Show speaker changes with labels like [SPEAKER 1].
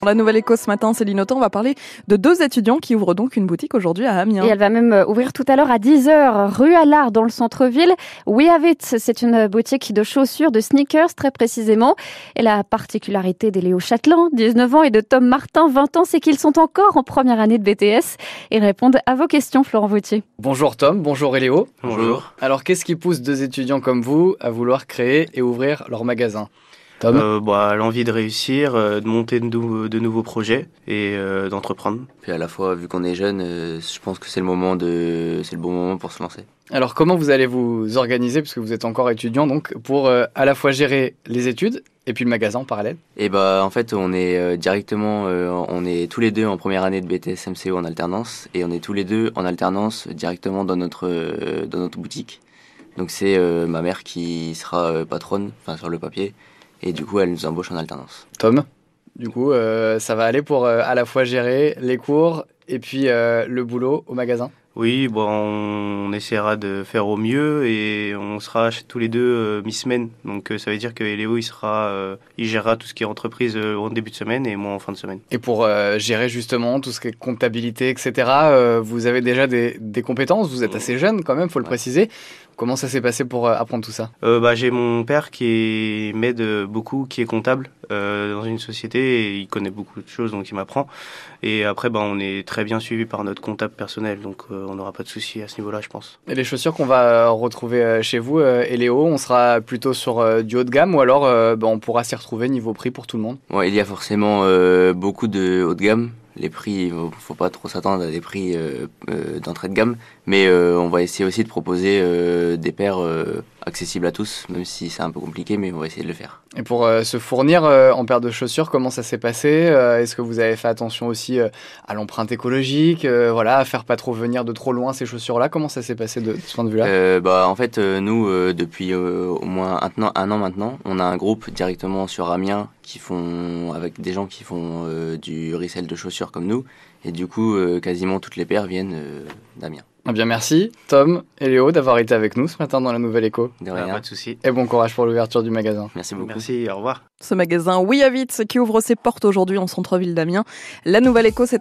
[SPEAKER 1] Dans la nouvelle éco ce matin, Céline Autant, on va parler de deux étudiants qui ouvrent donc une boutique aujourd'hui à Amiens.
[SPEAKER 2] Et elle va même euh, ouvrir tout à l'heure à 10h, rue Allard, dans le centre-ville. We Have It, c'est une boutique de chaussures, de sneakers très précisément. Et la particularité d'Eléo Châtelain, 19 ans, et de Tom Martin, 20 ans, c'est qu'ils sont encore en première année de BTS. Ils répondent à vos questions, Florent Vautier.
[SPEAKER 3] Bonjour Tom, bonjour Eléo.
[SPEAKER 4] Bonjour.
[SPEAKER 3] Alors qu'est-ce qui pousse deux étudiants comme vous à vouloir créer et ouvrir leur magasin?
[SPEAKER 4] Euh, bah, L'envie de réussir, euh, de monter de, nou- de nouveaux projets et euh, d'entreprendre.
[SPEAKER 5] Puis à la fois, vu qu'on est jeune, euh, je pense que c'est le moment de, c'est le bon moment pour se lancer.
[SPEAKER 3] Alors comment vous allez vous organiser, puisque vous êtes encore étudiant, donc pour euh, à la fois gérer les études et puis le magasin en parallèle?
[SPEAKER 5] Et bah en fait, on est euh, directement, euh, on est tous les deux en première année de BTS MCO en alternance et on est tous les deux en alternance directement dans notre euh, dans notre boutique. Donc c'est euh, ma mère qui sera euh, patronne, enfin sur le papier, et du coup elle nous embauche en alternance.
[SPEAKER 3] Tom Du coup, euh, ça va aller pour euh, à la fois gérer les cours et puis euh, le boulot au magasin
[SPEAKER 4] Oui, bon, on essaiera de faire au mieux et on sera chez tous les deux euh, mi-semaine. Donc euh, ça veut dire que Léo, il sera, euh, il gérera tout ce qui est entreprise euh, en début de semaine et moi en fin de semaine.
[SPEAKER 3] Et pour euh, gérer justement tout ce qui est comptabilité, etc., euh, vous avez déjà des, des compétences, vous êtes assez jeune quand même, faut le
[SPEAKER 5] Ouais.
[SPEAKER 3] préciser. Comment ça s'est passé pour euh, apprendre tout ça
[SPEAKER 4] Euh, bah, j'ai mon père qui m'aide beaucoup, qui est comptable euh, dans une société et il connaît beaucoup de choses donc il m'apprend. Et après, bah, on est très bien suivi par notre comptable personnel donc euh, on n'aura pas de souci à ce niveau-là, je pense.
[SPEAKER 3] Et les chaussures qu'on va euh, retrouver euh, chez vous, euh, et Léo, on sera plutôt sur euh, du haut de gamme ou alors euh, bah, on pourra s'y retrouver niveau prix pour tout le monde?
[SPEAKER 5] Bon, il y a forcément euh, beaucoup de haut de gamme. Les prix, il faut- faut pas trop s'attendre à des prix euh, euh, d'entrée de gamme, mais euh, on va essayer aussi de proposer des paires accessibles à tous, même si c'est un peu compliqué, mais on va essayer de le faire.
[SPEAKER 3] Et pour euh, se fournir euh, en paire de chaussures, comment ça s'est passé Euh, Est-ce que vous avez fait attention aussi à l'empreinte écologique Voilà, à faire pas trop venir de trop loin ces chaussures-là? Comment ça s'est passé de, de ce point de vue-là?
[SPEAKER 5] Bah, en fait, nous, depuis au moins un an, un an maintenant, on a un groupe directement sur Amiens qui font, avec des gens qui font du resell de chaussures comme nous, et du coup, quasiment toutes les paires viennent d'Amiens.
[SPEAKER 3] Eh bien, merci Tom et Léo d'avoir été avec nous ce matin dans la Nouvelle Écho.
[SPEAKER 5] De
[SPEAKER 4] Ah,
[SPEAKER 5] rien.
[SPEAKER 4] pas de souci.
[SPEAKER 3] Et bon courage pour l'ouverture du magasin.
[SPEAKER 5] Merci beaucoup.
[SPEAKER 4] Merci, au revoir.
[SPEAKER 1] Ce magasin We Have It qui ouvre ses portes aujourd'hui en centre-ville d'Amiens. La nouvelle éco, c'est